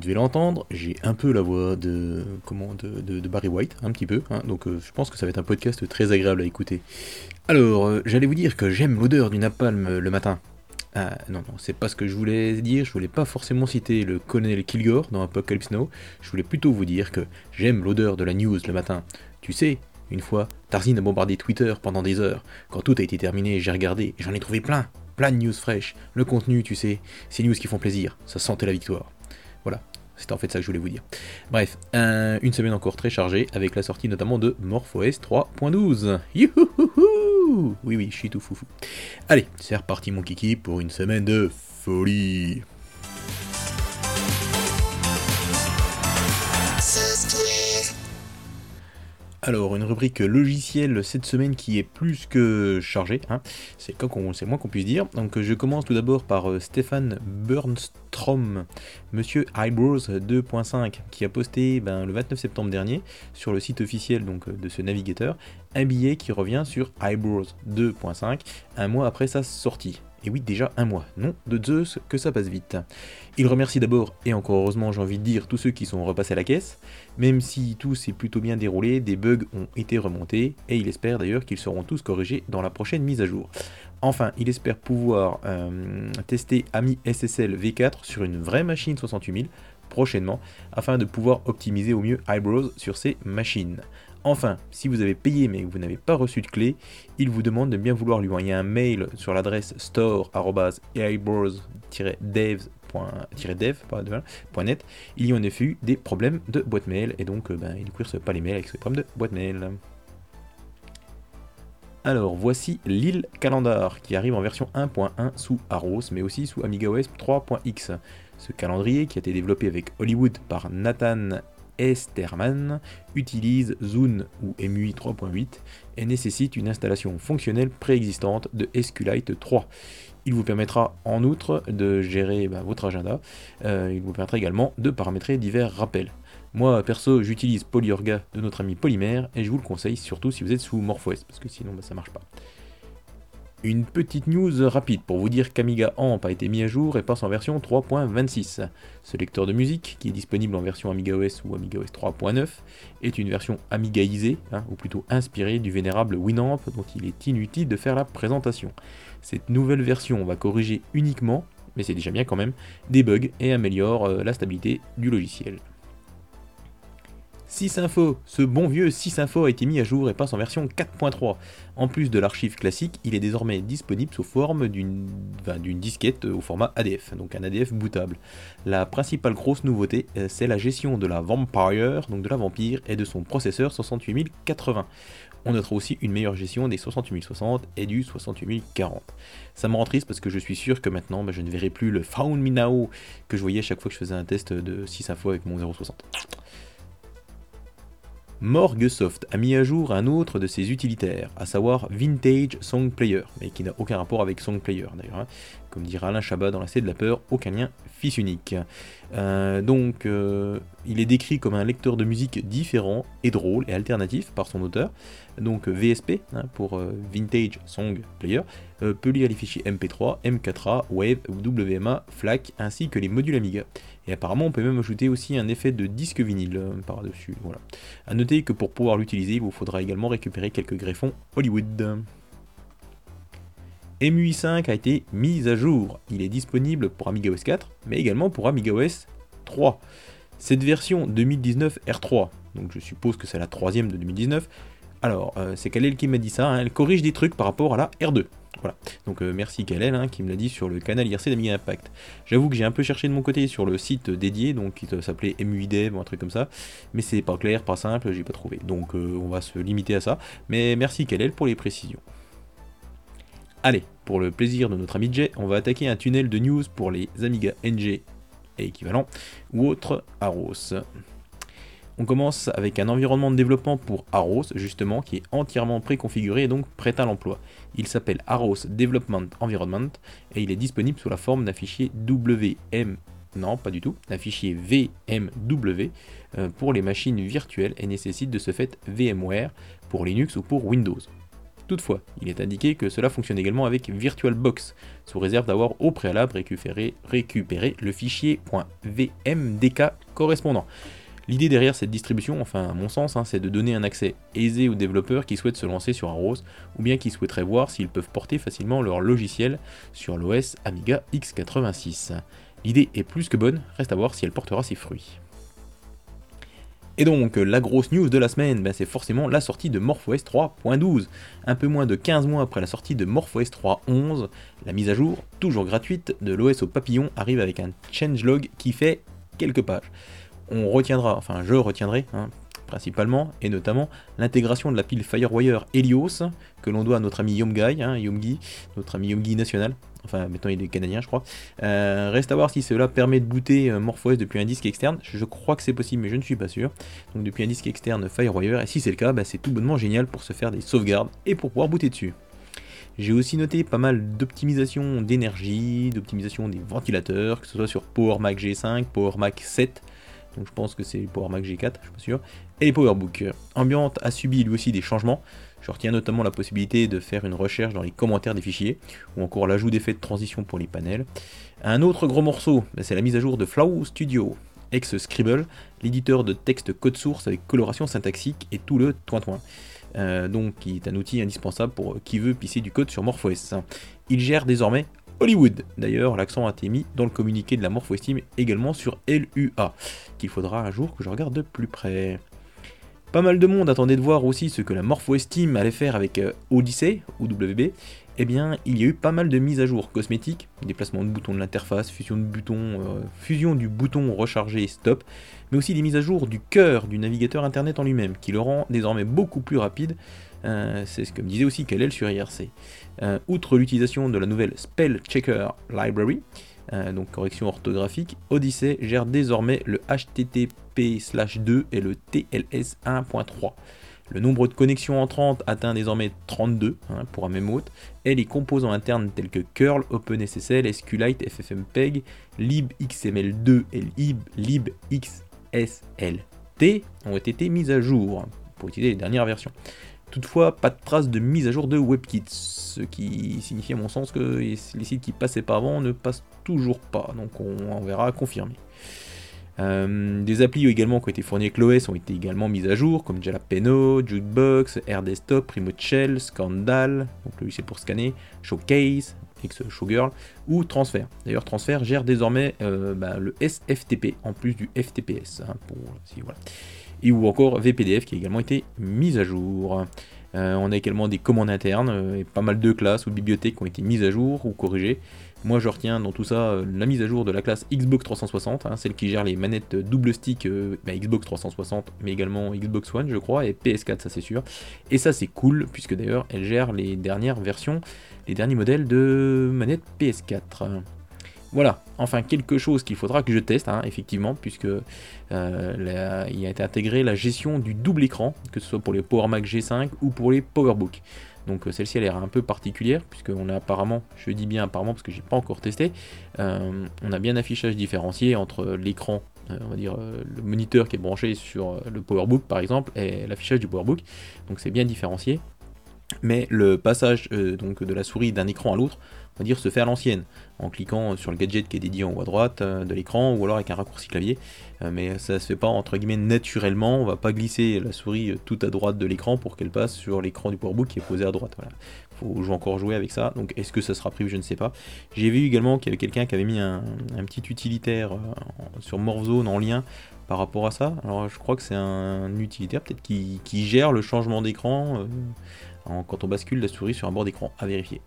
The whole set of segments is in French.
devez l'entendre, j'ai un peu la voix de, comment, de, Barry White, un petit peu, hein. donc euh, je pense que ça va être un podcast très agréable à écouter. Alors, euh, j'allais vous dire que j'aime l'odeur du napalm le matin. Ah non, non, c'est pas ce que je voulais dire, je voulais pas forcément citer le colonel Kilgore dans Apocalypse Now, je voulais plutôt vous dire que j'aime l'odeur de la news le matin. Tu sais, une fois, Tarzine a bombardé Twitter pendant des heures. Quand tout a été terminé, j'ai regardé j'en ai trouvé plein. Plein de news fraîches. Le contenu, tu sais, c'est news qui font plaisir. Ça sentait la victoire. Voilà. C'était en fait ça que je voulais vous dire. Bref, une semaine encore très chargée, avec la sortie notamment de MorphOS 3.12. Youhouhou Oui, oui, je suis tout foufou. Allez, c'est reparti mon kiki pour une semaine de folie. Alors, une rubrique logicielle cette semaine qui est plus que chargée, hein. c'est moins qu'on puisse dire. Donc, je commence tout d'abord par euh, Stéphane Burnstrom, monsieur Eyebrows 2.5, qui a posté ben, le 29 septembre dernier sur le site officiel donc, de ce navigateur un billet qui revient sur Eyebrows 2.5 un mois après sa sortie. Et oui, déjà un mois. Non, de Zeus, que ça passe vite. Il remercie d'abord, et encore heureusement j'ai envie de dire, tous ceux qui sont repassés à la caisse. Même si tout s'est plutôt bien déroulé, des bugs ont été remontés, et il espère d'ailleurs qu'ils seront tous corrigés dans la prochaine mise à jour. Enfin, il espère pouvoir euh, tester AMI SSL V4 sur une vraie machine 68000 prochainement, afin de pouvoir optimiser au mieux Eyebrows sur ces machines. Enfin, si vous avez payé mais que vous n'avez pas reçu de clé, il vous demande de bien vouloir lui envoyer un mail sur l'adresse store.eyebrows-dev.net. Il y en a eu des problèmes de boîte mail et donc euh, ben, il ne recevait pas les mails avec ce problème de boîte mail. Alors voici l'île Calendar qui arrive en version 1.1 sous Aros mais aussi sous AmigaOS 3.x. Ce calendrier qui a été développé avec Hollywood par Nathan Esterman utilise Zune ou EMUI 3.8 et nécessite une installation fonctionnelle préexistante de SQLite 3. Il vous permettra en outre de gérer bah, votre agenda. Euh, il vous permettra également de paramétrer divers rappels. Moi perso j'utilise Polyorga de notre ami Polymère et je vous le conseille surtout si vous êtes sous MorphOS parce que sinon bah, ça marche pas. Une petite news rapide pour vous dire qu'Amiga AMP a été mis à jour et passe en version 3.26. Ce lecteur de musique, qui est disponible en version AmigaOS ou AmigaOS 3.9, est une version amigaisée, hein, ou plutôt inspirée du vénérable Winamp dont il est inutile de faire la présentation. Cette nouvelle version va corriger uniquement, mais c'est déjà bien quand même, des bugs et améliore euh, la stabilité du logiciel. 6info, ce bon vieux 6info a été mis à jour et passe en version 4.3. En plus de l'archive classique, il est désormais disponible sous forme d'une disquette au format ADF, donc un ADF bootable. La principale grosse nouveauté, euh, c'est la gestion de la Vampire, donc de la Vampire, et de son processeur 68080. On notera aussi une meilleure gestion des 68060 et du 68040. Ça me rend triste parce que je suis sûr que maintenant bah, je ne verrai plus le Found Me Now que je voyais chaque fois que je faisais un test de 6 info avec mon 060. Morgsoft a mis à jour un autre de ses utilitaires, à savoir Vintage Song Player, mais qui n'a aucun rapport avec Song Player d'ailleurs. Hein. Comme dira Alain Chabat dans la C de la peur, aucun lien fils unique. Euh, donc, euh, il est décrit comme un lecteur de musique différent et drôle et alternatif par son auteur. Donc, VSP hein, pour euh, Vintage Song Player peut lire les fichiers MP3, M4A, Wave, WMA, FLAC ainsi que les modules Amiga. Et apparemment, on peut même ajouter aussi un effet de disque vinyle euh, par-dessus. Voilà. A noter que pour pouvoir l'utiliser, il vous faudra également récupérer quelques greffons Hollywood. MUI5 a été mis à jour. Il est disponible pour AmigaOS 4, mais également pour AmigaOS 3. Cette version 2019 R3, donc je suppose que c'est la troisième de 2019. Alors, euh, c'est Kalel qui m'a dit ça, hein. elle corrige des trucs par rapport à la R2. Voilà. Donc euh, merci Kalel hein, qui me l'a dit sur le canal IRC d'Amiga Impact. J'avoue que j'ai un peu cherché de mon côté sur le site dédié, donc qui s'appelait MUIDev ou un truc comme ça, mais c'est pas clair, pas simple, j'ai pas trouvé. Donc euh, on va se limiter à ça. Mais merci Kalel pour les précisions. Allez, pour le plaisir de notre ami Jay, on va attaquer un tunnel de news pour les Amiga NG et équivalent ou autres Aros. On commence avec un environnement de développement pour Aros, justement, qui est entièrement préconfiguré et donc prêt à l'emploi. Il s'appelle Aros Development Environment et il est disponible sous la forme d'un fichier WM, non pas du tout, d'un fichier VMW euh, pour les machines virtuelles et nécessite de ce fait VMware pour Linux ou pour Windows. Toutefois, il est indiqué que cela fonctionne également avec VirtualBox, sous réserve d'avoir au préalable récupéré, récupéré le fichier .vmdk correspondant. L'idée derrière cette distribution, enfin à mon sens, hein, c'est de donner un accès aisé aux développeurs qui souhaitent se lancer sur Arros ou bien qui souhaiteraient voir s'ils peuvent porter facilement leur logiciel sur l'OS Amiga x86. L'idée est plus que bonne, reste à voir si elle portera ses fruits. Et donc, la grosse news de la semaine, ben, c'est forcément la sortie de MorphOS 3.12. Un peu moins de 15 mois après la sortie de MorphOS 3.11, la mise à jour, toujours gratuite, de l'OS au papillon arrive avec un changelog qui fait quelques pages on retiendra, enfin je retiendrai hein, principalement, et notamment l'intégration de la pile Firewire Helios, que l'on doit à notre ami Yomgai, hein, Yomgi, notre ami Yomgi national, enfin maintenant il est canadien je crois. Euh, reste à voir si cela permet de booter euh, MorphOS depuis un disque externe, je crois que c'est possible mais je ne suis pas sûr. Donc depuis un disque externe Firewire, et si c'est le cas, bah, c'est tout bonnement génial pour se faire des sauvegardes et pour pouvoir booter dessus. J'ai aussi noté pas mal d'optimisation d'énergie, d'optimisation des ventilateurs, que ce soit sur Power Mac G5, Power Mac 7, donc je pense que c'est Power Mac G4, je suis pas sûr, et les PowerBook. Ambient a subi lui aussi des changements, je retiens notamment la possibilité de faire une recherche dans les commentaires des fichiers, ou encore l'ajout d'effets de transition pour les panels. Un autre gros morceau, ben, c'est la mise à jour de Flow Studio, ex-Scribble, l'éditeur de texte code source avec coloration syntaxique et tout le toin-toin. Euh, donc qui est un outil indispensable pour qui veut pisser du code sur MorphOS. Il gère désormais Hollywood. D'ailleurs, l'accent a été mis dans le communiqué de la MorphoSteam également sur LUA, qu'il faudra un jour que je regarde de plus près. Pas mal de monde attendait de voir aussi ce que la MorphoSteam allait faire avec euh, Odyssey ou WB. Eh bien, il y a eu pas mal de mises à jour cosmétiques, déplacement de boutons de l'interface, fusion, euh, fusion du bouton recharger stop, mais aussi des mises à jour du cœur du navigateur internet en lui-même, qui le rend désormais beaucoup plus rapide. Euh, c'est ce que me disait aussi Kalel sur IRC. Euh, outre l'utilisation de la nouvelle Spell Checker Library, donc correction orthographique, Odyssey gère désormais le HTTP/2 et le TLS 1.3. Le nombre de connexions entrantes atteint désormais 32 hein, pour un même hôte, et les composants internes tels que curl, OpenSSL, SQLite, FFmpeg, libxml2 et libxslt ont été mis à jour pour utiliser les dernières versions. Toutefois, pas de trace de mise à jour de WebKit, ce qui signifie à mon sens que les sites qui passaient pas avant ne passent toujours pas, donc on, verra confirmer. Euh, des applis également qui ont été fournis avec l'OS ont été également mises à jour, comme Jalapeno, Jukebox, AirDesktop, Remote Shell, Scandal, c'est pour scanner, Showcase, ex Showgirl, ou Transfer. D'ailleurs, Transfer gère désormais euh, bah, le SFTP en plus du FTPS. Hein, et ou encore VPDF qui a également été mise à jour. Euh, on a également des commandes internes euh, et pas mal de classes ou de bibliothèques ont été mises à jour ou corrigées. Moi je retiens dans tout ça euh, la mise à jour de la classe Xbox 360, hein, celle qui gère les manettes double stick bah, Xbox 360 mais également Xbox One je crois et PS4 ça c'est sûr. Et ça c'est cool puisque d'ailleurs elle gère les dernières versions, les derniers modèles de manettes PS4. Voilà, enfin quelque chose qu'il faudra que je teste, hein, effectivement, puisque euh, il a été intégré la gestion du double écran, que ce soit pour les Power Mac G5 ou pour les PowerBook. Donc euh, celle-ci a l'air un peu particulière, puisqu'on a apparemment, je dis bien apparemment parce que j'ai pas encore testé, euh, on a bien affichage différencié entre l'écran, on va dire le moniteur qui est branché sur le PowerBook par exemple, et l'affichage du PowerBook. Donc c'est bien différencié. Mais le passage donc de la souris d'un écran à l'autre, va dire se fait à l'ancienne en cliquant sur le gadget qui est dédié en haut à droite euh, de l'écran ou alors avec un raccourci clavier. Euh, mais ça se fait pas entre guillemets naturellement, on va pas glisser la souris euh, tout à droite de l'écran pour qu'elle passe sur l'écran du PowerBook qui est posé à droite. Voilà. Faut encore jouer avec ça, donc est-ce que ça sera prévu, je ne sais pas. J'ai vu également qu'il y avait quelqu'un qui avait mis un, petit utilitaire sur Morphzone en lien par rapport à ça. Alors je crois que c'est un utilitaire peut-être qui, gère le changement d'écran quand on bascule la souris sur un bord d'écran à vérifier.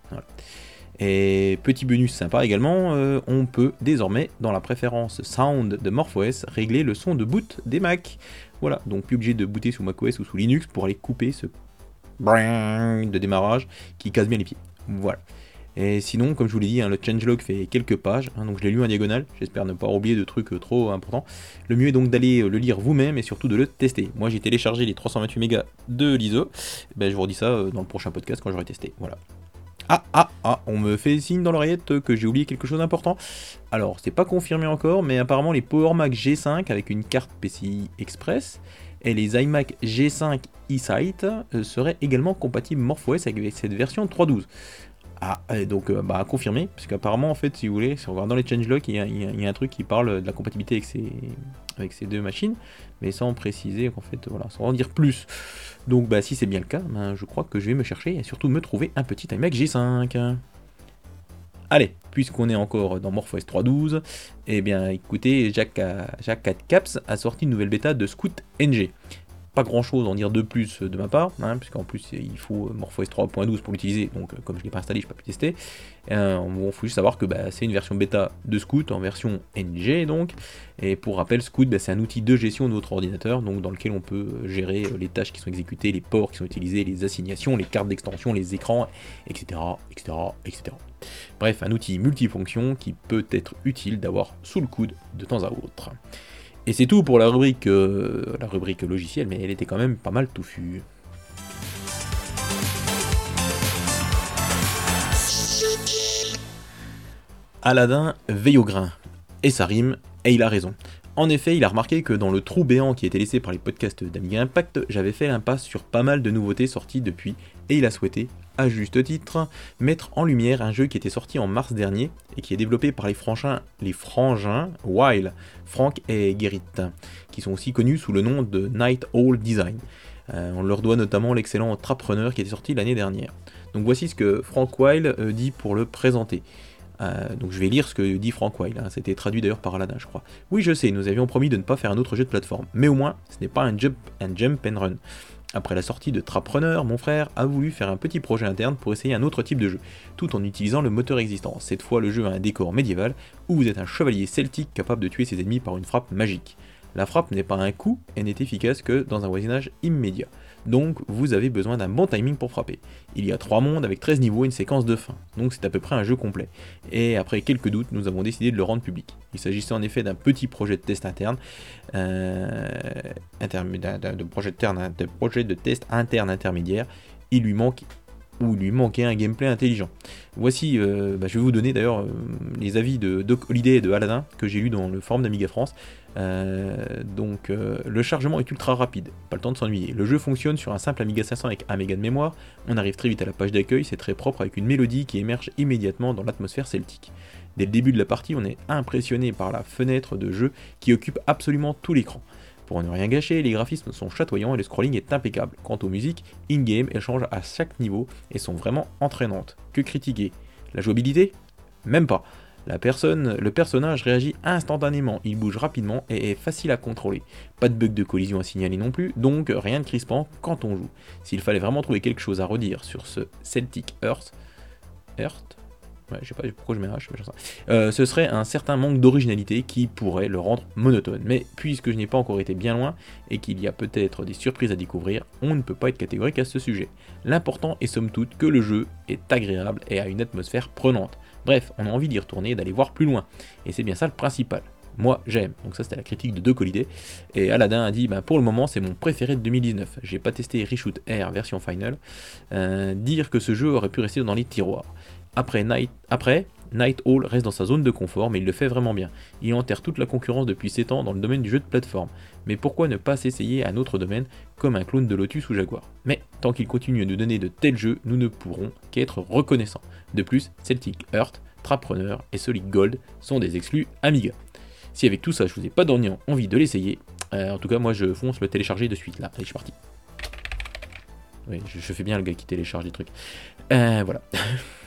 Et petit bonus sympa également, euh, on peut désormais dans la préférence Sound de MorphOS régler le son de boot des Mac. Voilà, donc plus obligé de booter sous macOS ou sous Linux pour aller couper ce de démarrage qui casse bien les pieds. Voilà. Et sinon, comme je vous l'ai dit, hein, le changelog fait quelques pages, hein, donc je l'ai lu en diagonale, j'espère ne pas oublier de trucs euh, trop importants. Le mieux est donc d'aller euh, le lire vous-même et surtout de le tester. Moi j'ai téléchargé les 328 mégas de l'ISO, ben, je vous redis ça dans le prochain podcast quand j'aurai testé. Voilà. Ah, ah, ah, on me fait signe dans l'oreillette que j'ai oublié quelque chose d'important. Alors, c'est pas confirmé encore, mais apparemment les Power Mac G5 avec une carte PCI Express, et les iMac G5 eSight seraient également compatibles MorphOS avec cette version 3.12. Ah, donc euh, bah, à confirmer, parce qu'apparemment, en fait, si vous voulez, si on regarde dans les changelogs, il, il, y a un truc qui parle de la compatibilité avec ces, deux machines, mais sans préciser, en fait, voilà, sans en dire plus. Donc, bah, si c'est bien le cas, ben, je crois que je vais me chercher et surtout me trouver un petit iMac G5. Allez, puisqu'on est encore dans MorphOS 3.12, eh bien écoutez, Jacques, Jacques 4 Caps a sorti une nouvelle bêta de Scout NG pas grand chose à en dire de plus de ma part, hein, puisqu'en plus il faut MorphOS 3.12 pour l'utiliser, donc euh, comme je ne l'ai pas installé, je n'ai pas pu tester. Euh, il faut juste savoir que bah, c'est une version bêta de Scout en version NG donc, et pour rappel, Scout bah, c'est un outil de gestion de votre ordinateur, donc dans lequel on peut euh, gérer les tâches qui sont exécutées, les ports qui sont utilisés, les assignations, les cartes d'extension, les écrans, etc., etc., etc. Bref, un outil multifonction qui peut être utile d'avoir sous le coude de temps à autre. Et c'est tout pour la rubrique, euh, la rubrique logicielle, mais elle était quand même pas mal touffue. Aladdin veille au grain. Et ça rime, et il a raison. En effet, il a remarqué que dans le trou béant qui était laissé par les podcasts d'Amiga Impact, j'avais fait l'impasse sur pas mal de nouveautés sorties depuis, et il a souhaité à juste titre, mettre en lumière un jeu qui était sorti en mars dernier et qui est développé par les frangins, les frangins Wild, Frank et Gerrit, qui sont aussi connus sous le nom de Night Owl Design. Euh, on leur doit notamment l'excellent Trap qui était sorti l'année dernière. Donc voici ce que Frank Wild euh, dit pour le présenter. Euh, donc je vais lire ce que dit Frank Wild, hein. c'était traduit d'ailleurs par Aladdin je crois. Oui je sais, nous avions promis de ne pas faire un autre jeu de plateforme, mais au moins ce n'est pas un jump, un jump and run. Après la sortie de Traprunner, mon frère a voulu faire un petit projet interne pour essayer un autre type de jeu, tout en utilisant le moteur existant. Cette fois, le jeu a un décor médiéval où vous êtes un chevalier celtique capable de tuer ses ennemis par une frappe magique. La frappe n'est pas un coup et n'est efficace que dans un voisinage immédiat donc vous avez besoin d'un bon timing pour frapper. Il y a 3 mondes avec 13 niveaux et une séquence de fin, donc c'est à peu près un jeu complet. Et après quelques doutes, nous avons décidé de le rendre public. Il s'agissait en effet d'un petit projet de test interne, euh, de, projet de, test interne intermédiaire. Il lui manque ou lui manquait un gameplay intelligent. Voici, euh, bah, je vais vous donner d'ailleurs euh, les avis de Doc Holiday et de Aladdin que j'ai lu dans le forum d'Amiga France. Euh, donc le chargement est ultra rapide, pas le temps de s'ennuyer. Le jeu fonctionne sur un simple Amiga 500 avec 1 méga de mémoire. On arrive très vite à la page d'accueil, c'est très propre avec une mélodie qui émerge immédiatement dans l'atmosphère celtique. Dès le début de la partie, on est impressionné par la fenêtre de jeu qui occupe absolument tout l'écran. Pour ne rien gâcher, les graphismes sont chatoyants et le scrolling est impeccable. Quant aux musiques, in-game, elles changent à chaque niveau et sont vraiment entraînantes. Que critiquer? La jouabilité? Même pas. La personne, le personnage réagit instantanément, il bouge rapidement et est facile à contrôler. Pas de bug de collision à signaler non plus, donc rien de crispant quand on joue. S'il fallait vraiment trouver quelque chose à redire sur ce Celtic Earth, Earth je sais pas pourquoi je mets H, mais euh, ce serait un certain manque d'originalité qui pourrait le rendre monotone. Mais puisque je n'ai pas encore été bien loin et qu'il y a peut-être des surprises à découvrir, on ne peut pas être catégorique à ce sujet. L'important est somme toute que le jeu est agréable et a une atmosphère prenante. Bref, on a envie d'y retourner et d'aller voir plus loin. Et c'est bien ça le principal. Moi, j'aime. Donc ça, c'était la critique de deux Collidet. Et Aladdin a dit, bah, pour le moment, c'est mon préféré de 2019. J'ai pas testé Reshoot Air version final. Euh, dire que ce jeu aurait pu rester dans les tiroirs. Après Night, après, Night Hall reste dans sa zone de confort, mais il le fait vraiment bien. Il enterre toute la concurrence depuis 7 ans dans le domaine du jeu de plateforme. Mais pourquoi ne pas s'essayer à un autre domaine, comme un clone de Lotus ou Jaguar? Mais tant qu'il continue à nous donner de tels jeux, nous ne pourrons qu'être reconnaissants. De plus, Celtic Earth, Traprunner et Solid Gold sont des exclus Amiga. Si avec tout ça je vous ai pas donné envie de l'essayer, euh, en tout cas moi je fonce le télécharger de suite là, allez je suis parti. Oui, je, fais bien le gars qui télécharge des trucs. Euh, voilà.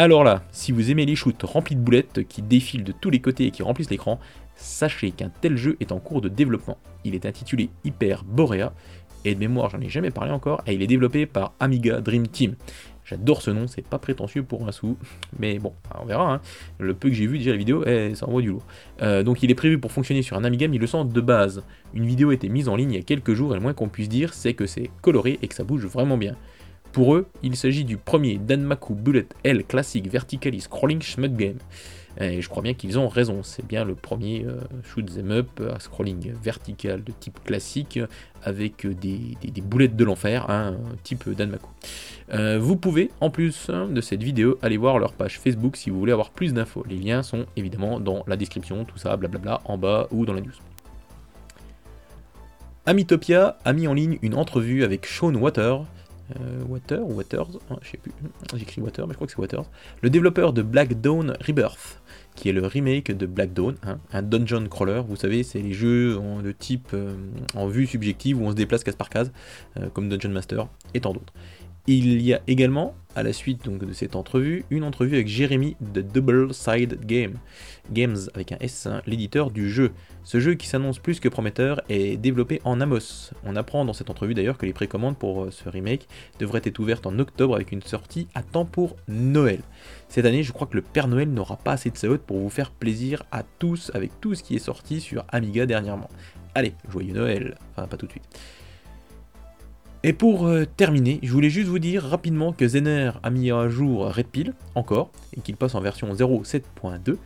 Alors là, si vous aimez les shoots remplis de boulettes qui défilent de tous les côtés et qui remplissent l'écran, sachez qu'un tel jeu est en cours de développement. Il est intitulé Hyper Borea, et de mémoire j'en ai jamais parlé encore, et il est développé par Amiga Dream Team. J'adore ce nom, c'est pas prétentieux pour un sou, mais bon, on verra. Hein. Le peu que j'ai vu déjà la vidéo, eh, ça envoie du lourd. Euh, donc il est prévu pour fonctionner sur un Amiga le sens de base. Une vidéo a été mise en ligne il y a quelques jours et le moins qu'on puisse dire, c'est que c'est coloré et que ça bouge vraiment bien. Pour eux, il s'agit du premier Danmaku Bullet L classique vertically scrolling smut game. Et je crois bien qu'ils ont raison, c'est bien le premier euh, shoot them up à scrolling vertical de type classique avec des, boulettes de l'enfer, hein, type Danmaku. Euh, vous pouvez, en plus de cette vidéo, aller voir leur page Facebook si vous voulez avoir plus d'infos. Les liens sont évidemment dans la description, tout ça, blablabla, en bas ou dans la news. Amitopia a mis en ligne une entrevue avec Sean Water, Water ou Waters, hein, je sais plus, j'écris Water, mais je crois que c'est Waters, le développeur de Black Dawn Rebirth, qui est le remake de Black Dawn, hein, un dungeon crawler, vous savez, c'est les jeux de type euh, en vue subjective où on se déplace case par case, euh, comme Dungeon Master et tant d'autres. Il y a également, à la suite donc de cette entrevue, une entrevue avec Jérémy de Double Side Game, Games avec un S, hein, l'éditeur du jeu. Ce jeu qui s'annonce plus que prometteur est développé en Amos. On apprend dans cette entrevue d'ailleurs que les précommandes pour euh, ce remake devraient être ouvertes en octobre avec une sortie à temps pour Noël. Cette année, je crois que le Père Noël n'aura pas assez de saout pour vous faire plaisir à tous avec tout ce qui est sorti sur Amiga dernièrement. Allez, joyeux Noël, enfin pas tout de suite. Et pour euh, terminer, je voulais juste vous dire rapidement que Zener a mis à jour Red Pill, encore, et qu'il passe en version 0.7.2,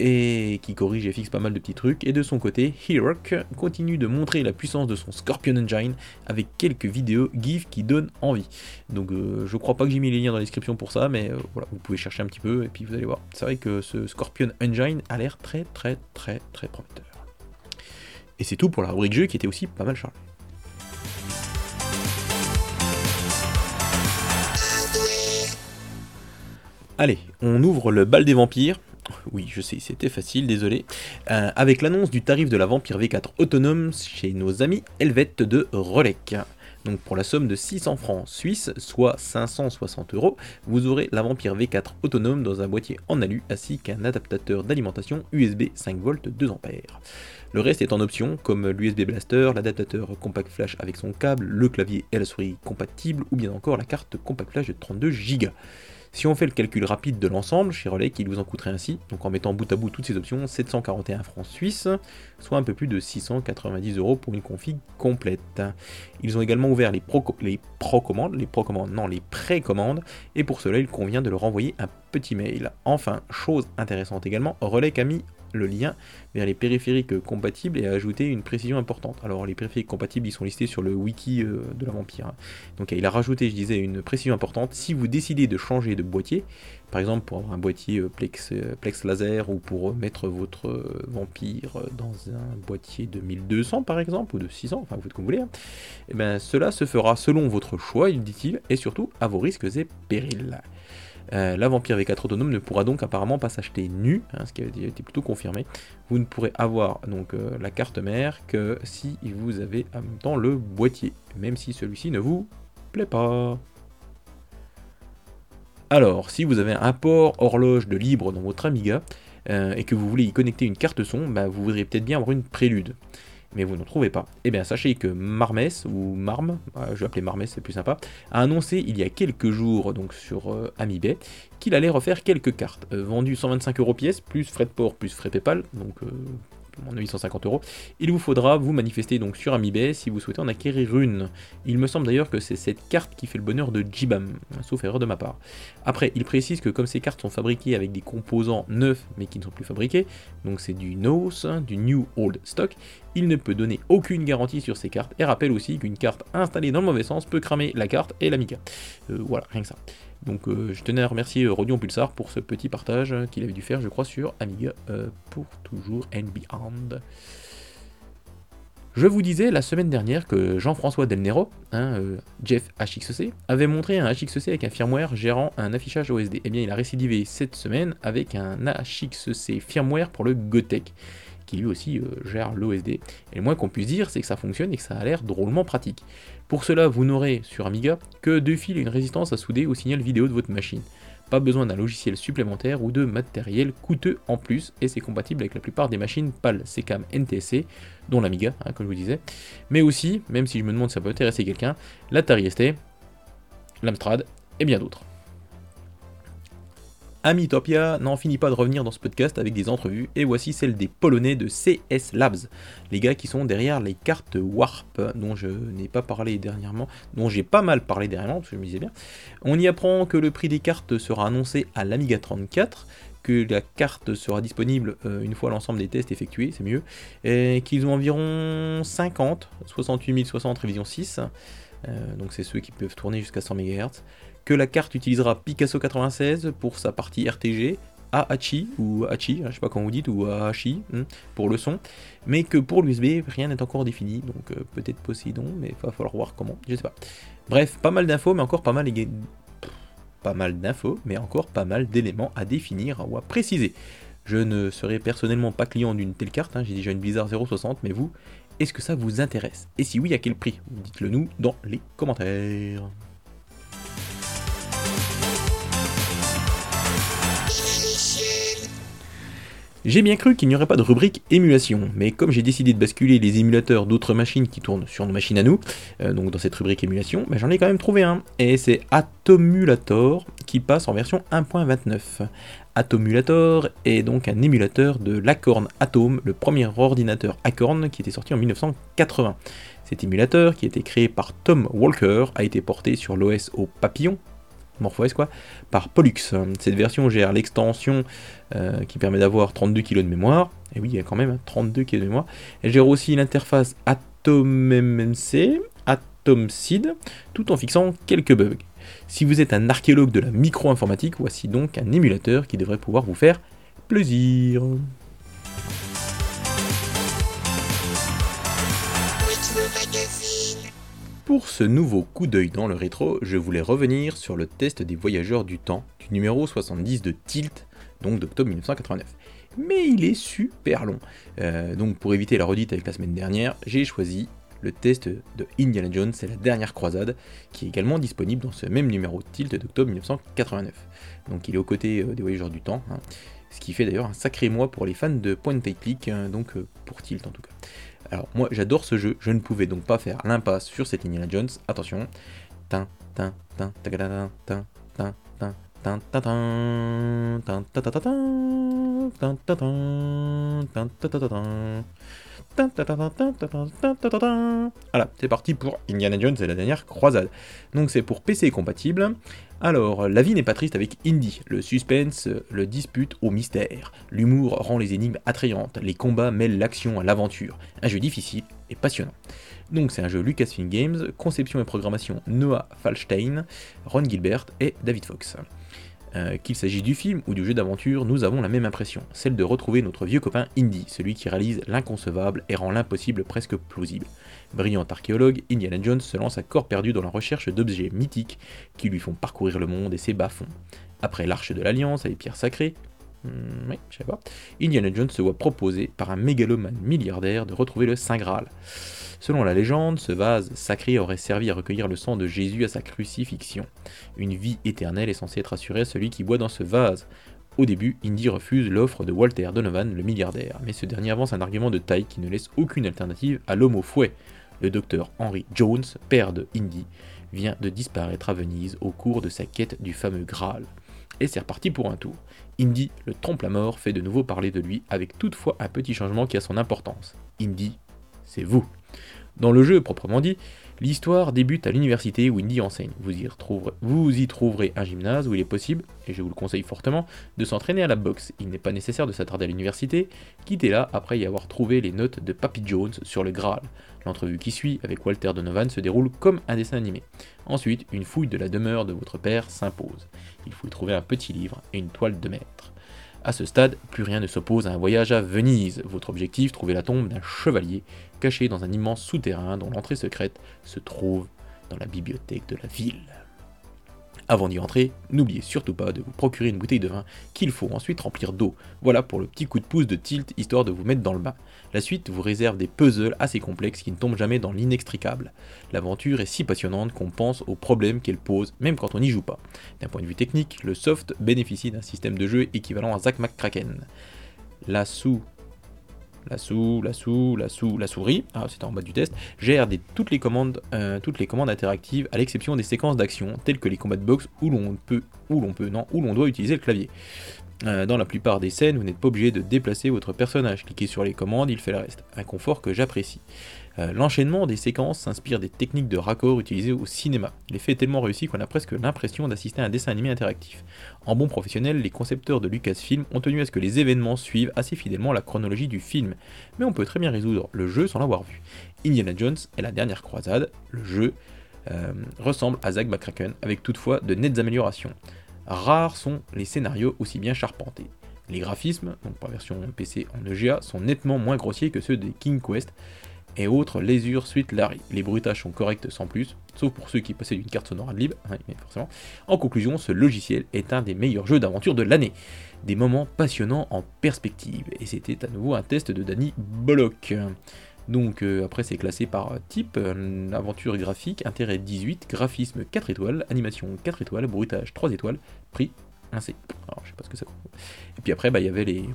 et qui corrige et fixe pas mal de petits trucs. Et de son côté, Hirok continue de montrer la puissance de son Scorpion Engine avec quelques vidéos GIF qui donnent envie. Donc euh, je crois pas que j'ai mis les liens dans la description pour ça, mais euh, voilà, vous pouvez chercher un petit peu et puis vous allez voir. C'est vrai que ce Scorpion Engine a l'air très très très très prometteur. Et c'est tout pour la rubrique jeu qui était aussi pas mal chargée. Allez, on ouvre le bal des vampires. Oui, je sais, c'était facile, désolé. Euh, avec l'annonce du tarif de la Vampire V4 autonome chez nos amis Helvète de Rolec. Donc pour la somme de 600 francs suisses, soit 560 euros, vous aurez la Vampire V4 autonome dans un boîtier en alu ainsi qu'un adaptateur d'alimentation USB 5V 2 A. Le reste est en option, comme l'USB Blaster, l'adaptateur Compact Flash avec son câble, le clavier et la souris compatibles, ou bien encore la carte Compact Flash de 32 Go. Si on fait le calcul rapide de l'ensemble, chez Relais, il vous en coûterait ainsi, donc en mettant bout à bout toutes ces options, 741 francs suisses, soit un peu plus de 690 euros pour une config complète. Ils ont également ouvert les pro-commandes, les précommandes, et pour cela, il convient de leur envoyer un petit mail. Enfin, chose intéressante également, Relais a mis le lien vers les périphériques compatibles et a ajouté une précision importante. Alors les périphériques compatibles ils sont listés sur le wiki euh, de la Vampire. Hein. Donc il a rajouté, je disais, une précision importante. Si vous décidez de changer de boîtier, par exemple pour avoir un boîtier euh, Plex, euh, Plex laser ou pour mettre votre Vampire dans un boîtier de 1200 par exemple ou de 600, enfin vous faites comme vous voulez, et hein, eh bien cela se fera selon votre choix, il dit-il, et surtout à vos risques et périls. Euh, la Vampire V4 autonome ne pourra donc apparemment pas s'acheter nu, hein, ce qui a été plutôt confirmé. Vous ne pourrez avoir donc euh, la carte mère que si vous avez en même temps le boîtier, même si celui-ci ne vous plaît pas. Alors, si vous avez un port horloge de libre dans votre Amiga euh, et que vous voulez y connecter une carte son, bah, vous voudriez peut-être bien avoir une prélude mais vous n'en trouvez pas. Eh bien, sachez que Marmes, ou Marm, euh, je vais appeler Marmes, c'est plus sympa, a annoncé il y a quelques jours donc sur euh, Amibay qu'il allait refaire quelques cartes, euh, vendues 125 euros pièce, plus frais de port, plus frais PayPal, donc mon 850 euros. Il vous faudra vous manifester donc sur Amibay si vous souhaitez en acquérir une. Il me semble d'ailleurs que c'est cette carte qui fait le bonheur de Jibam, sauf erreur de ma part. Après, il précise que comme ces cartes sont fabriquées avec des composants neufs mais qui ne sont plus fabriqués, donc c'est du NOS, du New Old Stock, il ne peut donner aucune garantie sur ces cartes et rappelle aussi qu'une carte installée dans le mauvais sens peut cramer la carte et l'Amiga. Euh, voilà, rien que ça. Donc euh, je tenais à remercier euh, Rodion Pulsar pour ce petit partage qu'il avait dû faire, je crois, sur Amiga pour toujours and beyond. Je vous disais la semaine dernière que Jean-François Del Nero, hein, Jeff HXC, avait montré un HXC avec un firmware gérant un affichage OSD. Eh bien, il a récidivé cette semaine avec un HXC firmware pour le Gotek qui lui aussi euh, gère l'OSD. Et le moins qu'on puisse dire, c'est que ça fonctionne et que ça a l'air drôlement pratique. Pour cela, vous n'aurez sur Amiga que deux fils et une résistance à souder au signal vidéo de votre machine. Pas besoin d'un logiciel supplémentaire ou de matériel coûteux en plus, et c'est compatible avec la plupart des machines PAL, CCAM, NTSC, dont l'Amiga, hein, comme je vous disais. Mais aussi, même si je me demande si ça peut intéresser quelqu'un, l'Atari ST, l'Amstrad et bien d'autres. Amitopia n'en finit pas de revenir dans ce podcast avec des entrevues, et voici celle des Polonais de CS Labs, les gars qui sont derrière les cartes Warp, dont je n'ai pas parlé dernièrement, dont j'ai pas mal parlé dernièrement, parce que je me disais bien. On y apprend que le prix des cartes sera annoncé à l'Amiga 34, que la carte sera disponible euh, une fois l'ensemble des tests effectués, c'est mieux, et qu'ils ont environ 50, 68 060 révision 6, euh, donc c'est ceux qui peuvent tourner jusqu'à 100 MHz, que la carte utilisera Picasso 96 pour sa partie RTG, AHI ou Hachi, je sais pas comment vous dites, ou Ahachi hmm, pour le son, mais que pour l'USB, rien n'est encore défini, donc euh, peut-être Poseidon, mais il va falloir voir comment, je sais pas. Bref, pas mal d'infos, mais encore pas mal, pas mal d'infos, mais encore pas mal d'éléments à définir ou à préciser. Je ne serai personnellement pas client d'une telle carte, hein, j'ai déjà une Blizzard 060, mais vous, est-ce que ça vous intéresse? Et si oui, à quel prix? Dites-le nous dans les commentaires. J'ai bien cru qu'il n'y aurait pas de rubrique émulation, mais comme j'ai décidé de basculer les émulateurs d'autres machines qui tournent sur nos machines à nous, euh, donc dans cette rubrique émulation, ben, j'en ai quand même trouvé un, et c'est Atomulator qui passe en version 1.29. Atomulator est donc un émulateur de l'Acorn Atom, le premier ordinateur Acorn qui était sorti en 1980. Cet émulateur, qui a été créé par Tom Walker, a été porté sur l'OS au Papillon, MorphOS quoi, par Pollux. Cette version gère l'extension euh, qui permet d'avoir 32 kg de mémoire, et oui, il y a quand même 32 kg de mémoire. Elle gère aussi l'interface AtomMMC, AtomSeed, tout en fixant quelques bugs. Si vous êtes un archéologue de la micro-informatique, voici donc un émulateur qui devrait pouvoir vous faire plaisir. Pour ce nouveau coup d'œil dans le rétro, je voulais revenir sur le test des voyageurs du temps du numéro 70 de Tilt, donc d'octobre 1989. Mais il est super long. Euh, donc pour éviter la redite avec la semaine dernière, j'ai choisi le test de Indiana Jones, c'est la dernière croisade, qui est également disponible dans ce même numéro de Tilt d'octobre 1989. Donc il est aux côtés euh, des voyageurs du temps, hein. ce qui fait d'ailleurs un sacré mois pour les fans de point and click, hein, donc euh, pour Tilt en tout cas. Alors moi j'adore ce jeu, je ne pouvais donc pas faire l'impasse sur cette Indiana Jones. Attention. Voilà, c'est parti pour Indiana Jones et la dernière croisade. Donc c'est pour PC compatible. Alors, la vie n'est pas triste avec Indy. Le suspense le dispute au mystère. L'humour rend les énigmes attrayantes. Les combats mêlent l'action à l'aventure. Un jeu difficile et passionnant. Donc c'est un jeu Lucasfilm Games, conception et programmation Noah Falstein, Ron Gilbert et David Fox. Euh, qu'il s'agisse du film ou du jeu d'aventure, nous avons la même impression, celle de retrouver notre vieux copain Indy, celui qui réalise l'inconcevable et rend l'impossible presque plausible. Brillant archéologue, Indiana Jones se lance à corps perdu dans la recherche d'objets mythiques qui lui font parcourir le monde et ses bas-fonds. Après l'arche de l'Alliance et les pierres sacrées, hmm, Indiana Jones se voit proposer par un mégalomane milliardaire de retrouver le Saint Graal. Selon la légende, ce vase sacré aurait servi à recueillir le sang de Jésus à sa crucifixion. Une vie éternelle est censée être assurée à celui qui boit dans ce vase. Au début, Indy refuse l'offre de Walter Donovan, le milliardaire, mais ce dernier avance un argument de taille qui ne laisse aucune alternative à l'homme au fouet. Le docteur Henry Jones, père de Indy, vient de disparaître à Venise au cours de sa quête du fameux Graal. Et c'est reparti pour un tour. Indy, le trompe la mort, fait de nouveau parler de lui avec toutefois un petit changement qui a son importance. Indy, c'est vous. Dans le jeu proprement dit, l'histoire débute à l'université où Indy enseigne. Vous y, trouverez un gymnase où il est possible, et je vous le conseille fortement, de s'entraîner à la boxe. Il n'est pas nécessaire de s'attarder à l'université, quittez-la après y avoir trouvé les notes de Papy Jones sur le Graal. L'entrevue qui suit avec Walter Donovan se déroule comme un dessin animé. Ensuite, une fouille de la demeure de votre père s'impose. Il faut y trouver un petit livre et une toile de maître. À ce stade, plus rien ne s'oppose à un voyage à Venise. Votre objectif, trouver la tombe d'un chevalier caché dans un immense souterrain dont l'entrée secrète se trouve dans la bibliothèque de la ville. Avant d'y entrer, n'oubliez surtout pas de vous procurer une bouteille de vin qu'il faut ensuite remplir d'eau. Voilà pour le petit coup de pouce de tilt histoire de vous mettre dans le bain. La suite vous réserve des puzzles assez complexes qui ne tombent jamais dans l'inextricable. L'aventure est si passionnante qu'on pense aux problèmes qu'elle pose même quand on n'y joue pas. D'un point de vue technique, le soft bénéficie d'un système de jeu équivalent à Zack McCracken. La sous la sous, la sous, la sous, la souris, ah, c'était en bas du test, gère toutes, les commandes, euh, toutes les commandes interactives à l'exception des séquences d'action telles que les combats de boxe où l'on peut, où l'on peut, non, où l'on doit utiliser le clavier. Euh, dans la plupart des scènes, vous n'êtes pas obligé de déplacer votre personnage. Cliquez sur les commandes, il fait le reste. Un confort que j'apprécie. Euh, l'enchaînement des séquences s'inspire des techniques de raccord utilisées au cinéma. L'effet est tellement réussi qu'on a presque l'impression d'assister à un dessin animé interactif. En bon professionnel, les concepteurs de Lucasfilm ont tenu à ce que les événements suivent assez fidèlement la chronologie du film, mais on peut très bien résoudre le jeu sans l'avoir vu. Indiana Jones est la dernière croisade, le jeu euh, ressemble à Zack McCracken avec toutefois de nettes améliorations. Rares sont les scénarios aussi bien charpentés. Les graphismes, donc par version PC en EGA, sont nettement moins grossiers que ceux des King Quest et autres Leisure Suite Larry. Les bruitages sont corrects sans plus, sauf pour ceux qui possèdent une carte sonore libre, mais forcément. En conclusion, ce logiciel est un des meilleurs jeux d'aventure de l'année. Des moments passionnants en perspective. Et c'était à nouveau un test de Danny Bollock. Donc euh, après c'est classé par type, euh, aventure graphique, intérêt 18, graphisme 4 étoiles, animation 4 étoiles, bruitage 3 étoiles, prix 1C. Alors je sais pas ce que ça compte. Et puis après bah, il y avait les,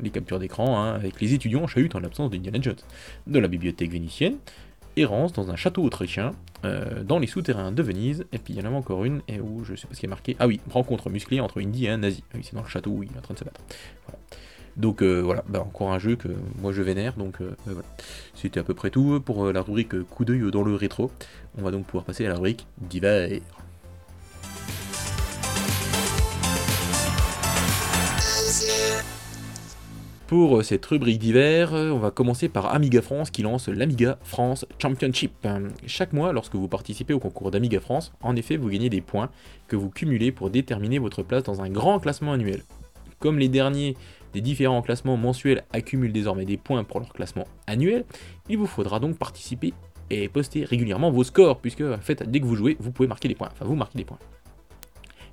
les captures d'écran hein, avec les étudiants en chahut en l'absence d'Indiana Jones. De la bibliothèque vénitienne, errance dans un château autrichien, euh, dans les souterrains de Venise, et puis il y en avait encore une, et où je sais pas ce qui est marqué. Ah oui, rencontre musclée entre Indy et un nazi. Ah oui, c'est dans le château où il est en train de se battre. Donc euh, voilà, bah, encore un jeu que moi je vénère, donc euh, voilà. C'était à peu près tout pour la rubrique coup d'œil dans le rétro. On va donc pouvoir passer à la rubrique d'hiver. Pour cette rubrique d'hiver, on va commencer par Amiga France qui lance l'Amiga France Championship. Chaque mois, lorsque vous participez au concours d'Amiga France, en effet, vous gagnez des points que vous cumulez pour déterminer votre place dans un grand classement annuel. Comme les derniers des différents classements mensuels accumulent désormais des points pour leur classement annuel, il vous faudra donc participer et poster régulièrement vos scores, puisque en fait, dès que vous jouez, vous pouvez marquer des points. Enfin, vous marquez des points.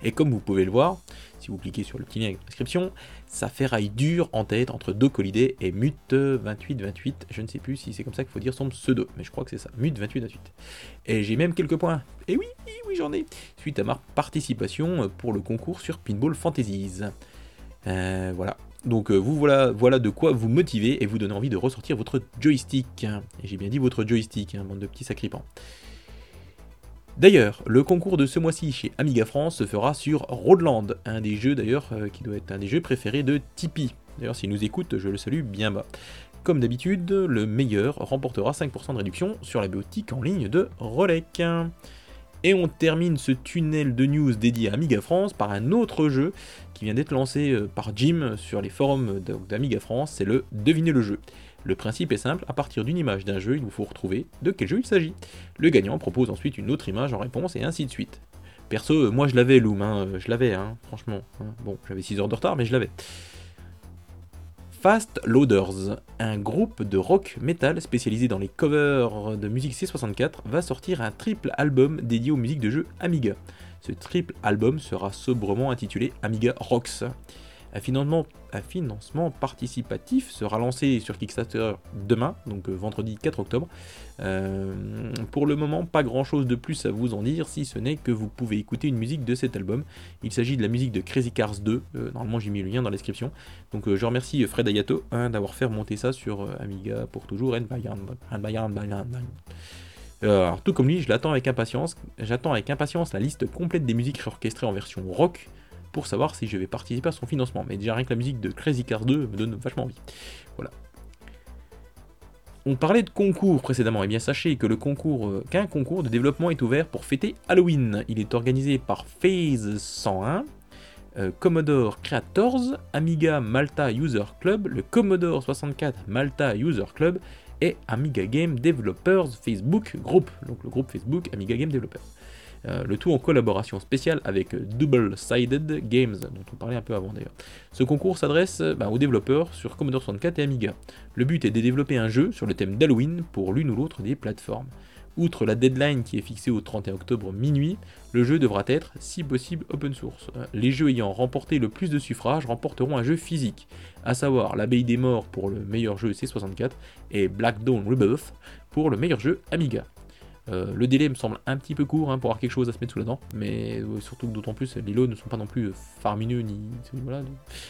Et comme vous pouvez le voir, si vous cliquez sur le petit lien avec la description, ça rail dur en tête entre Doc Holiday et Mute2828. Je ne sais plus si c'est comme ça qu'il faut dire son pseudo, mais je crois que c'est ça, Mute2828. Et j'ai même quelques points. Et oui, oui, j'en ai. Suite à ma participation pour le concours sur Pinball Fantasies. Euh, voilà. Donc euh, vous voilà, voilà de quoi vous motiver et vous donner envie de ressortir votre joystick. J'ai bien dit votre joystick, hein, bande de petits sacripants. D'ailleurs, le concours de ce mois-ci chez Amiga France se fera sur Roadland, un des jeux d'ailleurs euh, qui doit être un des jeux préférés de Tipeee. D'ailleurs, s'il nous écoute, je le salue bien bas. Comme d'habitude, le meilleur remportera 5% de réduction sur la biotique en ligne de Rolec. Et on termine ce tunnel de news dédié à Amiga France par un autre jeu qui vient d'être lancé euh, par Jim sur les forums d'Amiga France, c'est le Devinez le jeu. Le principe est simple, à partir d'une image d'un jeu, il vous faut retrouver de quel jeu il s'agit. Le gagnant propose ensuite une autre image en réponse et ainsi de suite. Perso, euh, moi je l'avais Loom, hein, euh, je l'avais, hein, franchement. Hein. Bon, j'avais 6 heures de retard, mais je l'avais. Fast Loaders, un groupe de rock metal spécialisé dans les covers de musique C64, va sortir un triple album dédié aux musiques de jeux Amiga. Ce triple album sera sobrement intitulé Amiga Rocks. Un financement, participatif sera lancé sur Kickstarter demain, donc euh, vendredi 4 octobre. Euh, pour le moment, pas grand chose de plus à vous en dire, si ce n'est que vous pouvez écouter une musique de cet album. Il s'agit de la musique de Crazy Cars 2, euh, normalement j'ai mis le lien dans la description. Donc je remercie Fred Ayato d'avoir fait remonter ça sur Amiga pour toujours. Alors, tout comme lui, je l'attends avec impatience. J'attends avec impatience la liste complète des musiques orchestrées en version rock pour savoir si je vais participer à son financement. Mais déjà rien que la musique de Crazy Cars 2 me donne vachement envie. Voilà. On parlait de concours précédemment, et eh bien sachez que le concours, euh, qu'un concours de développement est ouvert pour fêter Halloween. Il est organisé par Phase 101, euh, Commodore Creators, Amiga Malta User Club, le Commodore 64 Malta User Club et Amiga Game Developers Facebook Group, donc le groupe Facebook Amiga Game Developers. Euh, le tout en collaboration spéciale avec Double Sided Games, dont on parlait un peu avant d'ailleurs. Ce concours s'adresse euh, bah, aux développeurs sur Commodore 64 et Amiga. Le but est de développer un jeu sur le thème d'Halloween pour l'une ou l'autre des plateformes. Outre la deadline qui est fixée au 31 octobre minuit, le jeu devra être, si possible, open source. Euh, les jeux ayant remporté le plus de suffrages remporteront un jeu physique, à savoir l'Abeille des Morts pour le meilleur jeu C64 et Black Dawn Rebirth pour le meilleur jeu Amiga. Euh, le délai me semble un petit peu court hein, pour avoir quelque chose à se mettre sous la dent, mais euh, surtout d'autant plus les lots ne sont pas non plus euh, farmineux ni. Voilà.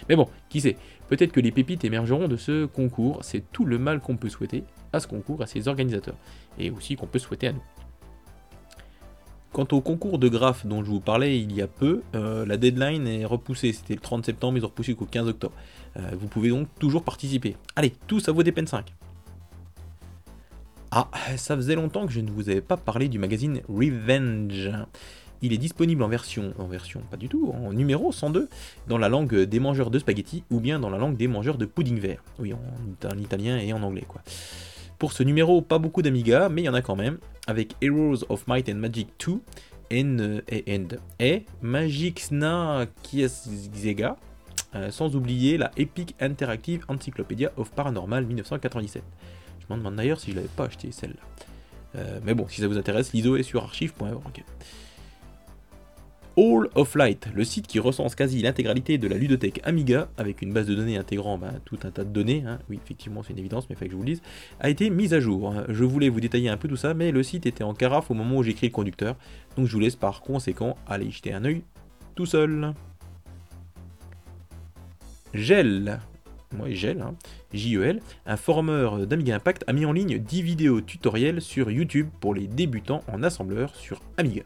Mais bon, qui sait? Peut-être que les pépites émergeront de ce concours, c'est tout le mal qu'on peut souhaiter à ce concours, à ses organisateurs, et aussi qu'on peut souhaiter à nous. Quant au concours de graphes dont je vous parlais il y a peu, la deadline est repoussée, c'était le 30 septembre, ils ont repoussé jusqu'au 15 octobre. vous pouvez donc toujours participer. Allez, tous à vos DPN 5 ah, ça faisait longtemps que je ne vous avais pas parlé du magazine Revenge. Il est disponible en version, en version pas du tout, en numéro 102, dans la langue des mangeurs de spaghettis ou bien dans la langue des mangeurs de pudding vert. Oui, en, italien et en anglais quoi. Pour ce numéro, pas beaucoup d'Amiga, mais il y en a quand même, avec Heroes of Might and Magic 2 and, and, et Magic Sna Kiesgega, euh, sans oublier la Epic Interactive Encyclopedia of Paranormal 1997. Je demande d'ailleurs si je l'avais pas acheté celle-là. Euh, mais bon, si ça vous intéresse, l'ISO est sur archive.org. All of Light, le site qui recense quasi l'intégralité de la ludothèque Amiga, avec une base de données intégrant bah, tout un tas de données, hein. oui effectivement c'est une évidence mais il fallait que je vous le dise, a été mise à jour. Je voulais vous détailler un peu tout ça, mais le site était en carafe au moment où j'écris le conducteur, donc je vous laisse par conséquent aller y jeter un œil tout seul. GEL, moi GEL, hein, JEL, un forumeur d'Amiga Impact a mis en ligne 10 vidéos tutoriels sur YouTube pour les débutants en assembleur sur Amiga.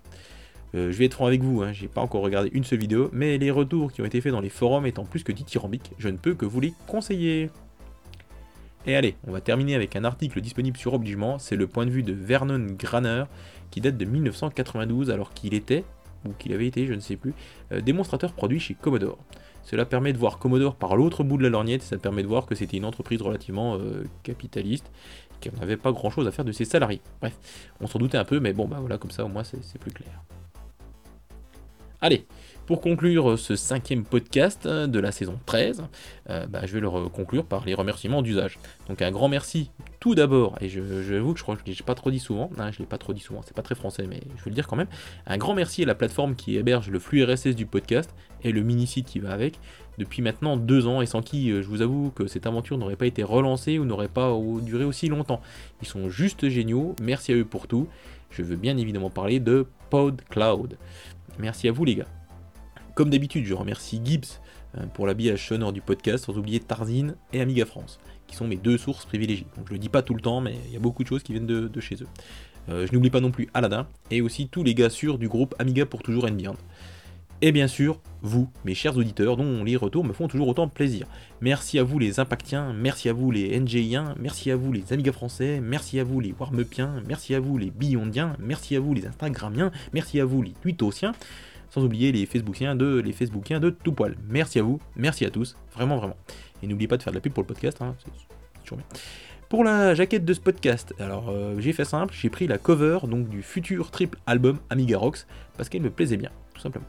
Euh, je vais être franc avec vous, hein, j'ai pas encore regardé une seule vidéo, mais les retours qui ont été faits dans les forums étant plus que dithyrambiques, je ne peux que vous les conseiller. Et allez, on va terminer avec un article disponible sur Obligement, c'est le point de vue de Vernon Graner, qui date de 1992, alors qu'il était, ou qu'il avait été, je ne sais plus, euh, démonstrateur produit chez Commodore. Cela permet de voir Commodore par l'autre bout de la lorgnette, ça permet de voir que c'était une entreprise relativement euh, capitaliste, qui n'avait pas grand chose à faire de ses salariés. Bref, on s'en doutait un peu, mais bon, bah voilà, comme ça au moins c'est plus clair. Allez, pour conclure ce cinquième podcast de la saison 13, euh, bah, je vais le conclure par les remerciements d'usage. Donc un grand merci tout d'abord, et je, je avoue que je crois que je ne l'ai pas trop dit souvent, non, je l'ai pas trop dit souvent, c'est pas très français, mais je vais le dire quand même. Un grand merci à la plateforme qui héberge le flux RSS du podcast et le mini-site qui va avec, depuis maintenant deux ans, et sans qui euh, je vous avoue que cette aventure n'aurait pas été relancée ou n'aurait pas duré aussi longtemps. Ils sont juste géniaux, merci à eux pour tout. Je veux bien évidemment parler de PodCloud. Merci à vous les gars. Comme d'habitude, je remercie Gibbs euh, pour l'habillage sonore du podcast, sans oublier Tarzine et Amiga France, sont mes deux sources privilégiées. Donc je le dis pas tout le temps, mais il y a beaucoup de choses qui viennent de, chez eux. Euh, je n'oublie pas non plus Aladdin, et aussi tous les gars sûrs du groupe Amiga pour toujours and. Et bien sûr, vous, mes chers auditeurs, dont les retours me font toujours autant de plaisir. Merci à vous les Impactiens, merci à vous les NGiens, merci à vous les Amiga français, merci à vous les Warmupiens, merci à vous les Biondiens, merci à vous les Instagramiens, merci à vous les Twittosiens, sans oublier les Facebookiens de les Facebookiens de tout poil. Merci à vous, merci à tous, vraiment vraiment. Et n'oubliez pas de faire de la pub pour le podcast, hein, c'est toujours bien. Pour la jaquette de ce podcast, alors euh, j'ai fait simple, j'ai pris la cover donc du futur triple album Amiga Rocks parce qu'elle me plaisait bien, tout simplement.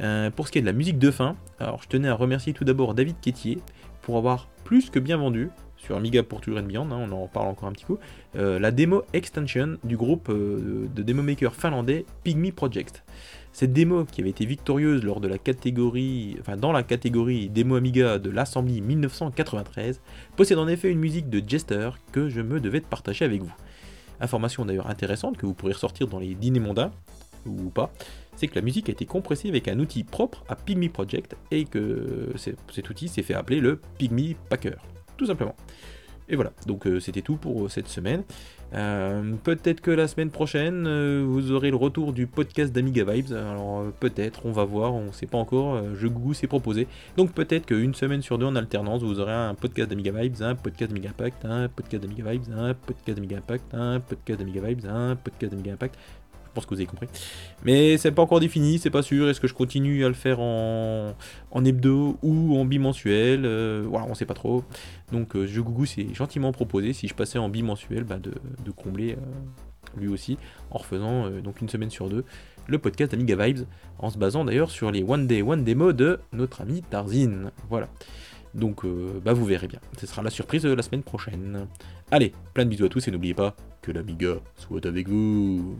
Euh, pour ce qui est de la musique de fin, alors je tenais à remercier tout d'abord David Quétier pour avoir plus que bien vendu sur Amiga pour Tour Beyond, hein, on en parle encore un petit coup, euh, la démo extension du groupe de démo maker finlandais Pygmy Project. Cette démo, qui avait été victorieuse lors de la catégorie, enfin dans la catégorie démo Amiga de l'Assemblée 1993, possède en effet une musique de Jester que je me devais de partager avec vous. Information d'ailleurs intéressante que vous pourrez ressortir dans les dîners mondains, ou pas, c'est que la musique a été compressée avec un outil propre à Pygmy Project et que cet outil s'est fait appeler le Pygmy Packer, tout simplement. Et voilà, donc euh, c'était tout pour cette semaine. Euh, peut-être que la semaine prochaine, euh, vous aurez le retour du podcast d'Amiga Vibes. Alors peut-être, on va voir, on ne sait pas encore. je goût c'est proposé. Donc peut-être qu'une semaine sur deux en alternance, vous aurez un podcast d'Amiga Vibes, un podcast d'Amiga Impact, un podcast d'Amiga Vibes, un podcast d'Amiga Impact, un podcast d'Amiga Vibes, un podcast d'Amiga Impact pense que vous avez compris. Mais c'est pas encore défini, c'est pas sûr. Est-ce que je continue à le faire en, hebdo ou en bimensuel euh, Voilà, on sait pas trop. Donc euh, Je Gougou c'est gentiment proposé, si je passais en bimensuel, bah, de, combler euh, lui aussi, en refaisant donc une semaine sur deux le podcast Amiga Vibes, en se basant d'ailleurs sur les One Day One Demo de notre ami Tarzine. Voilà. Donc bah vous verrez bien. Ce sera la surprise de la semaine prochaine. Allez, plein de bisous à tous et n'oubliez pas que l'Amiga soit avec vous.